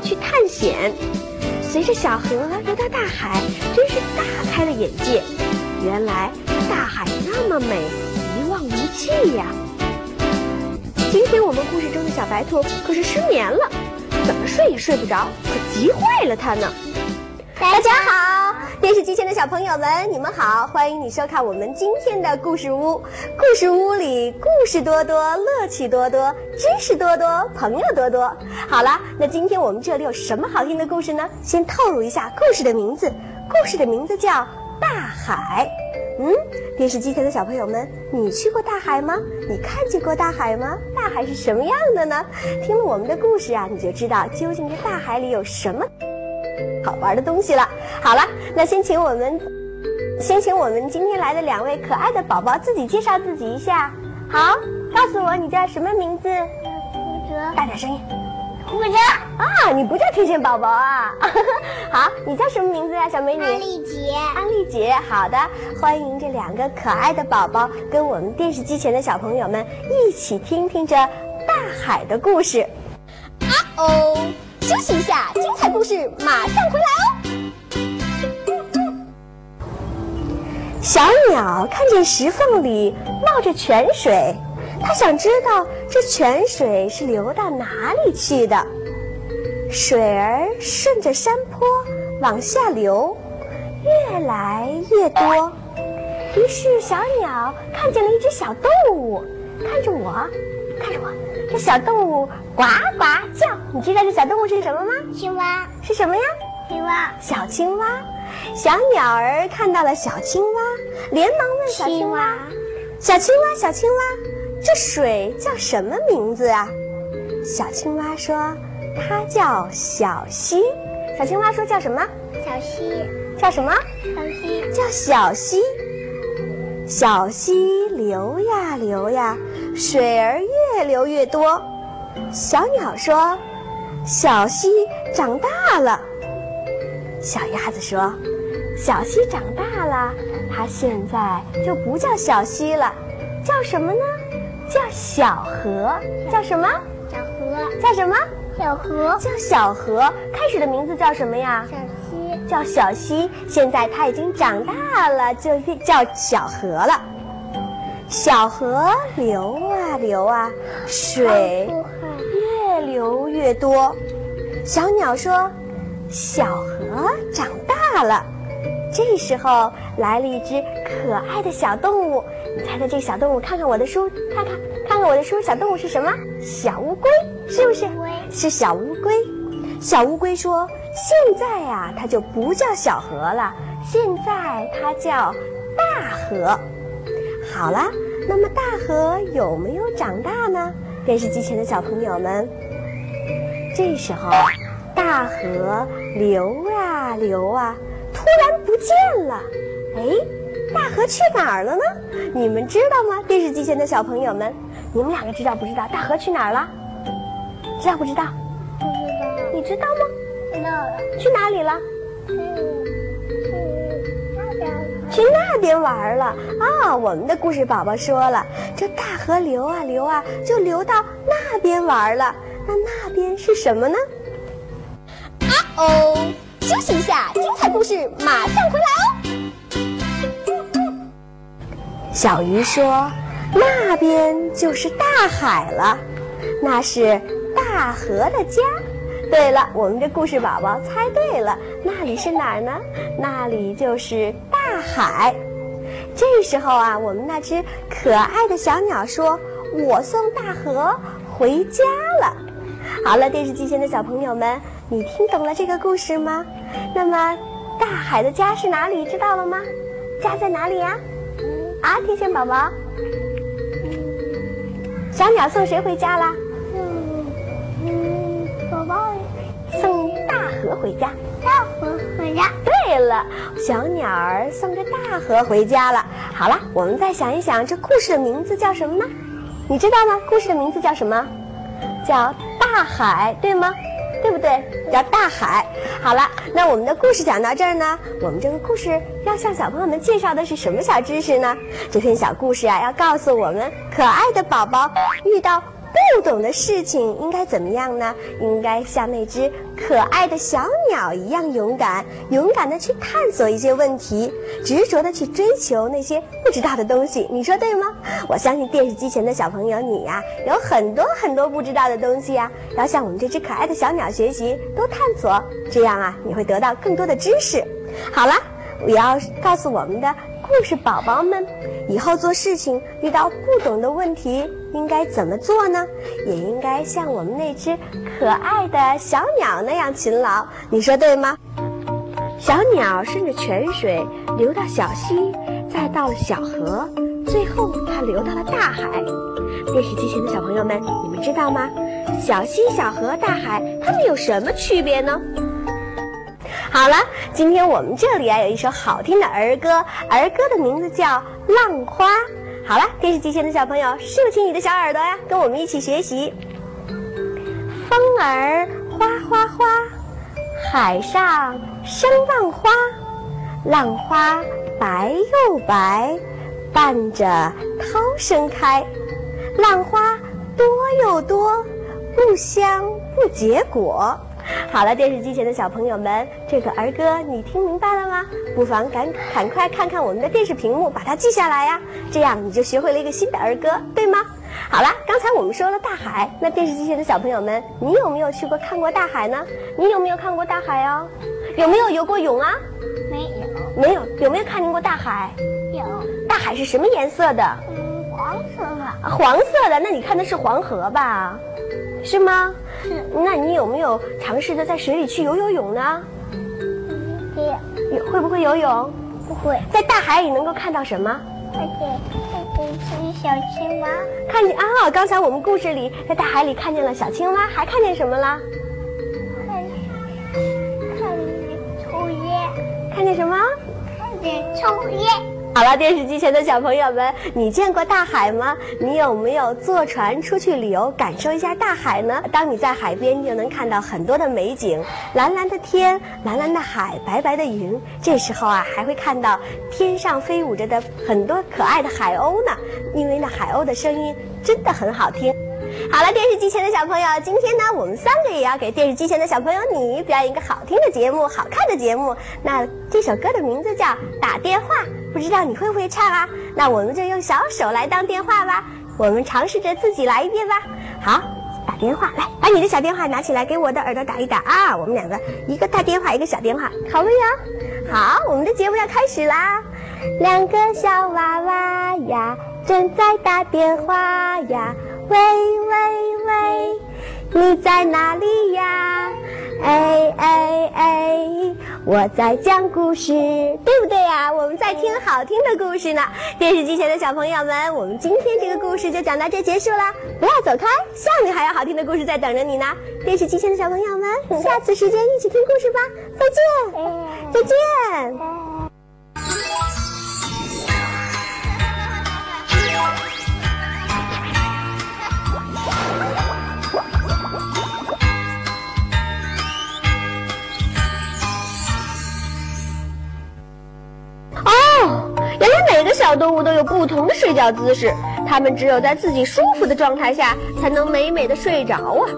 去探险，随着小河流到大海，真是大开了眼界。原来大海那么美，一望无际呀！今天我们故事中的小白兔可是失眠了，怎么睡也睡不着，可急坏了它呢。大家好，电视机前的小朋友们，你们好，欢迎你收看我们今天的故事屋。故事屋里故事多多，乐趣多多，知识多多，朋友多多。好了，那今天我们这里有什么好听的故事呢？先透露一下故事的名字，故事的名字叫《大海》。嗯，电视机前的小朋友们，你去过大海吗？你看见过大海吗？大海是什么样的呢？听了我们的故事啊，你就知道究竟这大海里有什么。好玩的东西了。好了，那先请我们，先请我们今天来的两位可爱的宝宝自己介绍自己一下。好，告诉我你叫什么名字？胡哲，大点声音。胡哲，啊，你不叫天线宝宝啊？好，你叫什么名字呀，小美女？安丽杰，安丽姐，好的，欢迎这两个可爱的宝宝跟我们电视机前的小朋友们一起听听这大海的故事。啊哦。休息一下，精彩故事马上回来哦。小鸟看见石缝里冒着泉水，它想知道这泉水是流到哪里去的。水儿顺着山坡往下流，越来越多。于是小鸟看见了一只小动物，看着我，看着我。这小动物呱呱叫，你知道这小动物是什么吗？青蛙是什么呀？青蛙，小青蛙。小鸟儿看到了小青蛙，连忙问小青蛙：“小青蛙，小青蛙，这水叫什么名字啊？”小青蛙说：“它叫小溪。”小青蛙说：“叫什么？”小溪。叫什么？小溪。叫小溪。小溪流呀流呀，水儿越流越多。小鸟说：“小溪长大了。”小鸭子说：“小溪长大了，它现在就不叫小溪了，叫什么呢？叫小河。叫什么？小河。叫什么？小河。叫小河。开始的名字叫什么呀？叫小溪。现在它已经长大了，就叫小河了。小河流啊流啊，水越流越多。小鸟说：“小河长大了。”这时候来了一只可爱的小动物。你猜猜这小动物？看看我的书，看看看看我的书。小动物是什么？小乌龟，是不是？是小乌龟。小乌龟说：“现在呀，它就不叫小河了，现在它叫大河。”好了，那么大河有没有长大呢？电视机前的小朋友们，这时候大河流啊流啊，突然不见了。哎，大河去哪儿了呢？你们知道吗？电视机前的小朋友们，你们两个知道不知道？大河去哪儿了？知道不知道？不知道。你知道吗？知道了。去哪里了？去那边玩了啊！我们的故事宝宝说了，这大河流啊流啊，就流到那边玩了。那那边是什么呢？啊哦！休息一下，精彩故事马上回来哦。小鱼说：“那边就是大海了，那是大河的家。”对了，我们的故事宝宝猜对了，那里是哪儿呢？那里就是大海。这时候啊，我们那只可爱的小鸟说：“我送大河回家了。”好了，电视机前的小朋友们，你听懂了这个故事吗？那么，大海的家是哪里？知道了吗？家在哪里呀？啊，天线宝宝，小鸟送谁回家啦？河回家，大河回家。对了，小鸟儿送着大河回家了。好了，我们再想一想，这故事的名字叫什么呢？你知道吗？故事的名字叫什么？叫大海，对吗？对不对？叫大海。好了，那我们的故事讲到这儿呢，我们这个故事要向小朋友们介绍的是什么小知识呢？这篇小故事啊，要告诉我们，可爱的宝宝遇到不懂的事情应该怎么样呢？应该像那只可爱的小鸟一样勇敢，勇敢的去探索一些问题，执着的去追求那些不知道的东西。你说对吗？我相信电视机前的小朋友，你呀有很多很多不知道的东西呀，要向我们这只可爱的小鸟学习，多探索，这样啊你会得到更多的知识。好了，我要告诉我们的故事宝宝们，以后做事情遇到不懂的问题。应该怎么做呢？也应该像我们那只可爱的小鸟那样勤劳，你说对吗？小鸟顺着泉水流到小溪，再到了小河，最后它流到了大海。电视机前的小朋友们，你们知道吗？小溪、小河、大海，它们有什么区别呢？好了，今天我们这里啊有一首好听的儿歌，儿歌的名字叫《浪花》。好了，电视机前的小朋友，竖起你的小耳朵呀，跟我们一起学习。风儿哗哗哗，海上生浪花，浪花白又白，伴着涛声开。浪花多又多，不香不结果。好了，电视机前的小朋友们，这个儿歌你听明白了吗？不妨赶赶快看看我们的电视屏幕，把它记下来呀，这样你就学会了一个新的儿歌，对吗？好了，刚才我们说了大海，那电视机前的小朋友们，你有没有去过看过大海呢？你有没有看过大海哦？有没有游过泳啊？没有。没有？有没有看见过大海？有。大海是什么颜色的？嗯，黄色的。黄色的，那你看的是黄河吧？是吗？是。那你有没有尝试着在水里去游游泳呢？没有。会不会游泳？不会。在大海里能够看到什么？看见看见小青蛙。看见啊！刚才我们故事里在大海里看见了小青蛙，还看见什么了？看看见抽烟。看见什么？看见抽烟。好了，电视机前的小朋友们，你见过大海吗？你有没有坐船出去旅游，感受一下大海呢？当你在海边，就能看到很多的美景：蓝蓝的天，蓝蓝的海，白白的云。这时候啊，还会看到天上飞舞着的很多可爱的海鸥呢，因为那海鸥的声音真的很好听。好了，电视机前的小朋友，今天呢，我们三个也要给电视机前的小朋友你表演一个好听的节目，好看的节目。那这首歌的名字叫《打电话》。不知道你会不会唱啊？那我们就用小手来当电话吧。我们尝试着自己来一遍吧。好，打电话，来，把你的小电话拿起来，给我的耳朵打一打啊。我们两个一个大电话，一个小电话，好没有？好，我们的节目要开始啦。两个小娃娃呀，正在打电话呀。喂喂喂，你在哪里呀？哎哎哎，我在讲故事，对不对呀？我们在听好听的故事呢。电视机前的小朋友们，我们今天这个故事就讲到这结束了。不要走开，下面还有好听的故事在等着你呢。电视机前的小朋友们，下次时间一起听故事吧。再见，再见。小动物都有不同的睡觉姿势，它们只有在自己舒服的状态下，才能美美的睡着啊！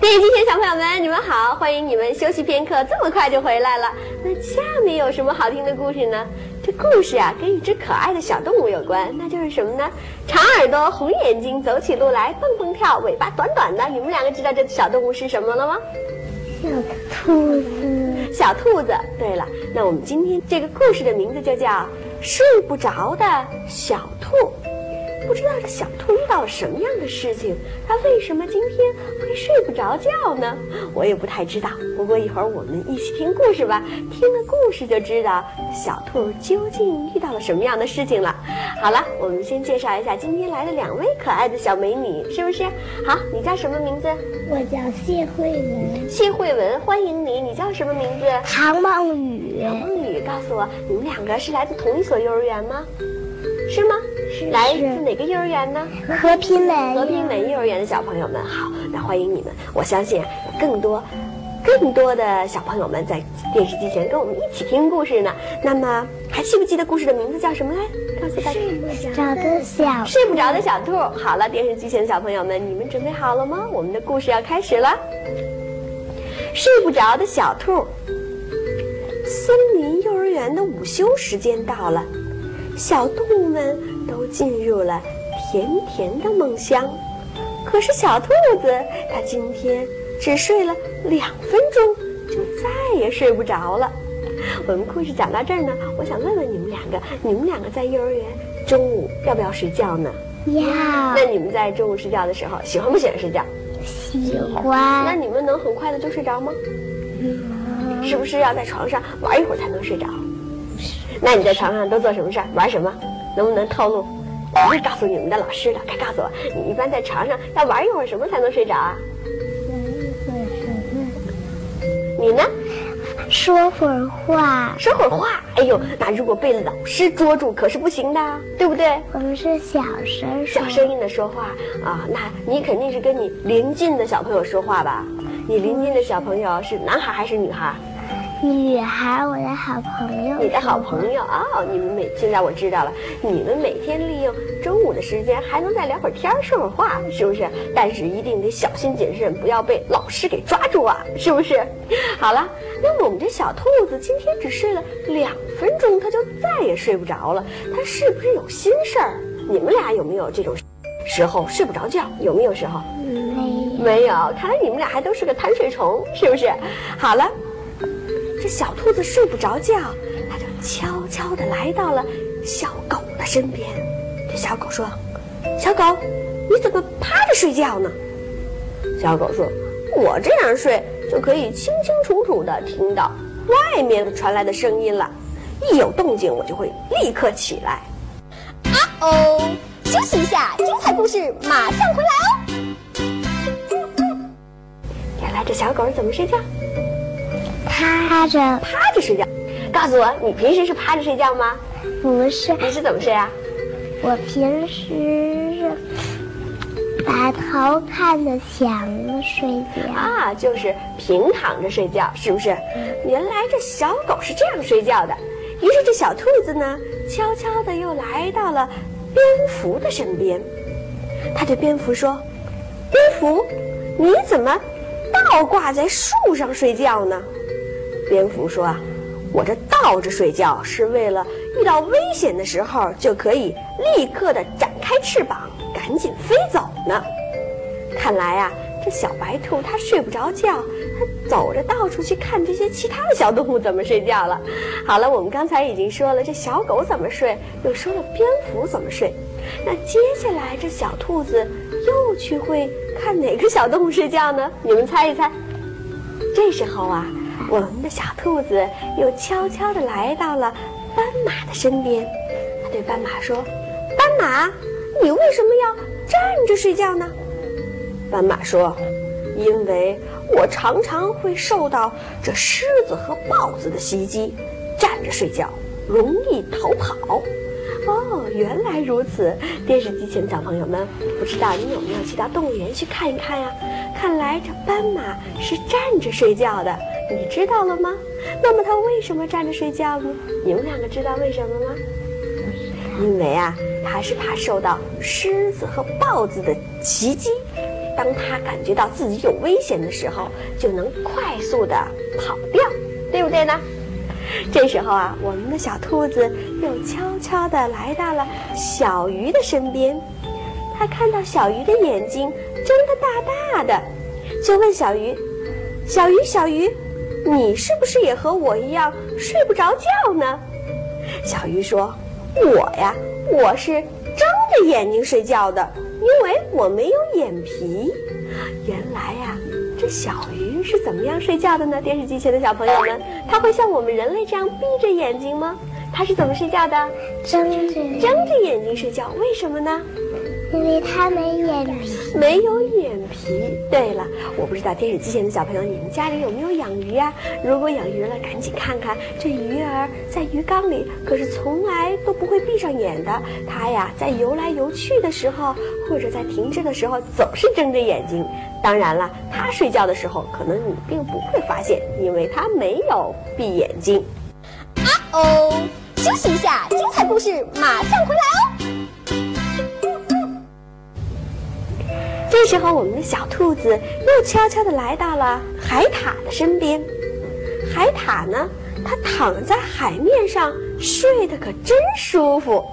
电视机前小朋友们，你们好，欢迎你们休息片刻，这么快就回来了。那下面有什么好听的故事呢？这故事啊，跟一只可爱的小动物有关，那就是什么呢？长耳朵、红眼睛，走起路来蹦蹦跳，尾巴短短的。你们两个知道这小动物是什么了吗？小兔子。小兔子。对了，那我们今天这个故事的名字就叫。睡不着的小兔，不知道这小兔遇到了什么样的事情，它为什么今天会睡不着觉呢？我也不太知道。不过一会儿我们一起听故事吧，听了故事就知道小兔究竟遇到了什么样的事情了。好了，我们先介绍一下今天来的两位可爱的小美女，是不是？好，你叫什么名字？我叫谢慧文。谢慧文，欢迎你。你叫什么名字？唐梦雨。唐梦雨，告诉我，你们两个是来自同一所幼儿园吗？是吗？是。来自哪个幼儿园呢？和平门。和平门幼儿园的小朋友们，好，那欢迎你们。我相信有更多。更多的小朋友们在电视机前跟我们一起听故事呢。那么，还记不记得故事的名字叫什么来？告诉大家。睡不着的小睡不着的小兔。好了，电视机前的小朋友们，你们准备好了吗？我们的故事要开始了。睡不着的小兔。森林幼儿园的午休时间到了，小动物们都进入了甜甜的梦乡。可是小兔子它今天只睡了两分钟，就再也睡不着了。我们故事讲到这儿呢，我想问问你们两个，你们两个在幼儿园中午要不要睡觉呢？要那你们在中午睡觉的时候，喜欢不喜欢睡觉？喜欢那你们能很快的就睡着吗？是不是要在床上玩一会儿才能睡着？那你在床上都做什么事儿？玩什么？能不能透露？不会告诉你们的老师的，快告诉我，你一般在床上要玩一会儿什么才能睡着啊？玩一会儿什么你呢？说会儿话。说会儿话。哎呦，那如果被老师捉住可是不行的，对不对？我们是小声说，小声音的说话啊，那你肯定是跟你邻近的小朋友说话吧？你邻近的小朋友是男孩还是女孩？女孩，我的好朋友。你的好朋友哦，你们每现在我知道了，你们每天利用中午的时间还能再聊会儿天说会儿话，是不是？但是一定得小心谨慎，不要被老师给抓住啊，是不是？好了，那么我们这小兔子今天只睡了两分钟，它就再也睡不着了，它是不是有心事儿？你们俩有没有这种时候睡不着觉？有没有时候？没有，看来你们俩还都是个贪睡虫，是不是？好了，这小兔子睡不着觉，它就悄悄地来到了小狗的身边。对小狗说：“小狗，你怎么趴着睡觉呢？”小狗说：“我这样睡就可以清清楚楚地听到外面传来的声音了，一有动静我就会立刻起来。”啊哦，休息一下，精彩故事马上回来哦。原来这小狗怎么睡觉？趴着，趴着睡觉。告诉我，你平时是趴着睡觉吗？不是，你是怎么睡啊？我平时是把头看着墙睡觉。啊，就是平躺着睡觉，是不是？原来这小狗是这样睡觉的。于是这小兔子呢，悄悄的又来到了蝙蝠的身边。它对蝙蝠说：“蝙蝠，你怎么倒挂在树上睡觉呢？”蝙蝠说：“啊，我这倒着睡觉是为了遇到危险的时候就可以立刻的展开翅膀，赶紧飞走呢。”看来啊，这小白兔它睡不着觉，它走着到处去看这些其他的小动物怎么睡觉了。好了，我们刚才已经说了这小狗怎么睡，又说了蝙蝠怎么睡，那接下来这小兔子又去会看哪个小动物睡觉呢？你们猜一猜。这时候啊，我们的小兔子又悄悄地来到了斑马的身边，它对斑马说：“斑马，你为什么要站着睡觉呢？”斑马说：“因为我常常会受到这狮子和豹子的袭击，站着睡觉容易逃跑。”哦，原来如此！电视机前的小朋友们，不知道你有没有去到动物园去看一看呀？看来这斑马是站着睡觉的，你知道了吗？那么它为什么站着睡觉呢？你们两个知道为什么吗？因为啊，它是怕受到狮子和豹子的袭击。当它感觉到自己有危险的时候，就能快速的跑掉，对不对呢？这时候啊，我们的小兔子又悄悄地来到了小鱼的身边。它看到小鱼的眼睛睁得大大的，就问小鱼：“小鱼，小鱼，你是不是也和我一样睡不着觉呢？”小鱼说：“我呀，我是睁着眼睛睡觉的，因为我没有眼皮。”原来呀、这小鱼是怎么样睡觉的呢？电视机前的小朋友们，它会像我们人类这样闭着眼睛吗？它是怎么睡觉的？睁着，睁着眼睛睡觉，为什么呢？因为它没眼皮。没有眼皮。对了，我不知道电视机前的小朋友，你们家里有没有养鱼呀、如果养鱼了，赶紧看看这鱼儿在鱼缸里，可是从来都不会闭上眼的。它呀，在游来游去的时候，或者在停滞的时候，总是睁着眼睛。当然了，它睡觉的时候，可能你并不会发现，因为它没有闭眼睛。啊哦，休息一下，精彩故事马上回来哦。这时候，我们的小兔子又悄悄地来到了海獭的身边。海獭呢，它躺在海面上睡得可真舒服，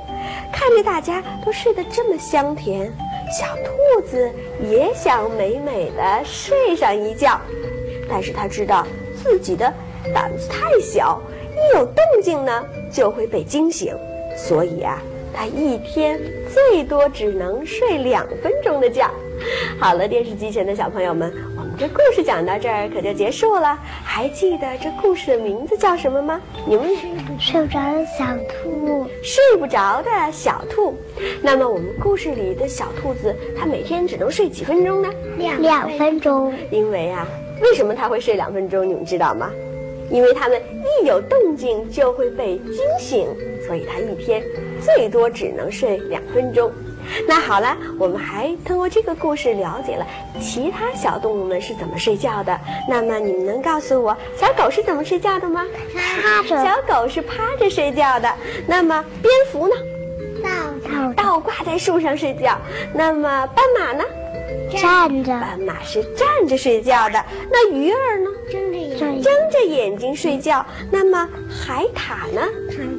看着大家都睡得这么香甜，小兔子也想美美的睡上一觉。但是它知道自己的胆子太小，一有动静呢就会被惊醒，所以啊，它一天最多只能睡两分钟的觉。好了，电视机前的小朋友们，我们这故事讲到这儿可就结束了。还记得这故事的名字叫什么吗？你们睡不着的小兔，睡不着的小兔。那么我们故事里的小兔子，它每天只能睡几分钟呢？两两分钟。因为啊，为什么它会睡两分钟？你们知道吗？因为它们一有动静就会被惊醒，所以它一天最多只能睡两分钟。那好了，我们还通过这个故事了解了其他小动物们是怎么睡觉的。那么你们能告诉我小狗是怎么睡觉的吗？趴着。小狗是趴着睡觉的。那么蝙蝠呢？倒倒倒挂在树上睡觉。那么斑马呢？站着。斑马是站着睡觉的。那鱼儿呢？睁着眼睛。睁着眼睛睡觉。那么海獭呢？躺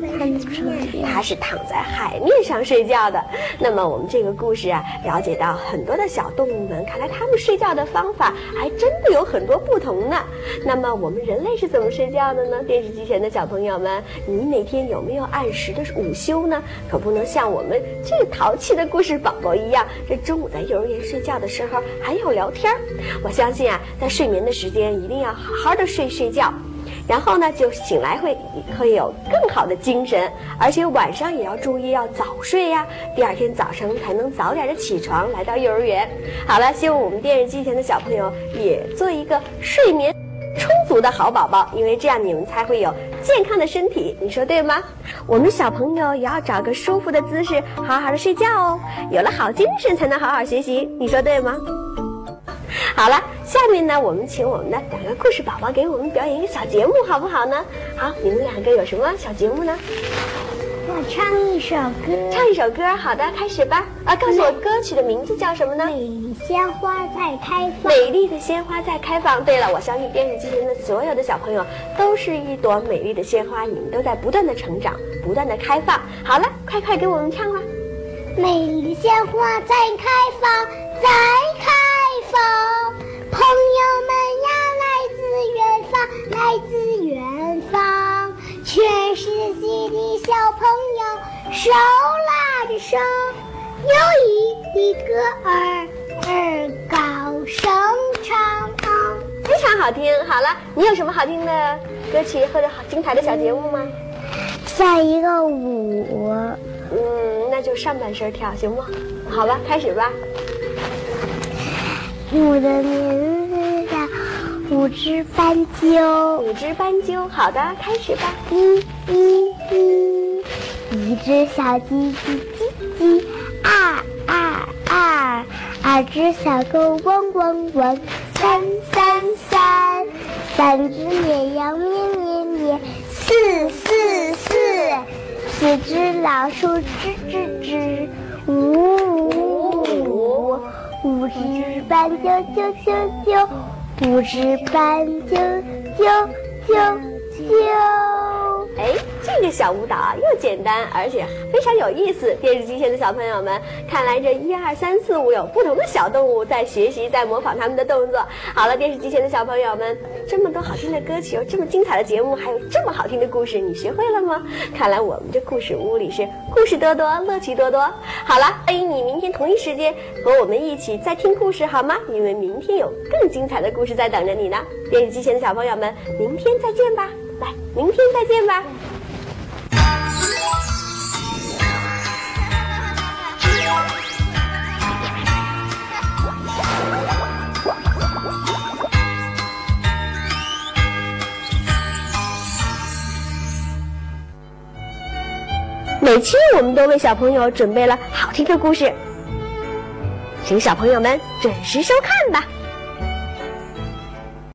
它是躺在海面上睡觉的。那么我们这个故事啊，了解到很多的小动物们，看来它们睡觉的方法还真的有很多不同呢。那么我们人类是怎么睡觉的呢？电视机前的小朋友们，你每天有没有按时的午休呢？可不能像我们这个淘气的故事宝宝一样，这中午在幼儿园睡觉的时候还要聊天儿。我相信啊，在睡眠的时间一定要好好的睡睡觉。然后呢，就醒来会会有更好的精神，而且晚上也要注意要早睡呀，第二天早上才能早点的起床来到幼儿园。好了，希望我们电视机前的小朋友也做一个睡眠充足的好宝宝，因为这样你们才会有健康的身体，你说对吗？我们小朋友也要找个舒服的姿势，好好的睡觉哦，有了好精神才能好好学习，你说对吗？好了，下面呢，我们请我们的两个故事宝宝给我们表演一个小节目，好不好呢？好，你们两个有什么小节目呢？我唱一首歌。唱一首歌，好的，开始吧。啊，告诉我歌曲的名字叫什么呢？美丽鲜花在开放。美丽的鲜花在开放。对了，我相信电视机前的所有的小朋友都是一朵美丽的鲜花，你们都在不断的成长，不断的开放。好了，快快给我们唱了。美丽的鲜花在开放，在开放。朋友们呀，来自远方，来自远方，全世界的小朋友手拉着手，有一个儿儿高声唱，非常好听。好了，你有什么好听的歌曲或者好精彩的小节目吗？下一个舞，嗯，那就上半身跳行吗？好吧，开始吧。我的名字叫五只斑鸠，五只斑鸠，好的，开始吧。一、一、一，一只小鸡叽叽叽，二、二、二，二只小狗汪汪汪，三、三、三，三只绵羊咩咩咩，四、四、四，四只老鼠吱吱吱，五、五、只斑鸠啾啾啾，五只斑鸠啾啾啾。哎，这个小舞蹈啊，又简单而且非常有意思。电视机前的小朋友们，看来这一二三四五有不同的小动物在学习，在模仿他们的动作。好了，电视机前的小朋友们，这么多好听的歌曲，有这么精彩的节目，还有这么好听的故事，你学会了吗？看来我们这故事屋里是故事多多，乐趣多多。好了，欢迎你明天同一时间和我们一起再听故事，好吗？因为明天有更精彩的故事在等着你呢。电视机前的小朋友们，明天再见吧。来，明天再见吧。每期我们都为小朋友准备了好听的故事，请小朋友们准时收看吧。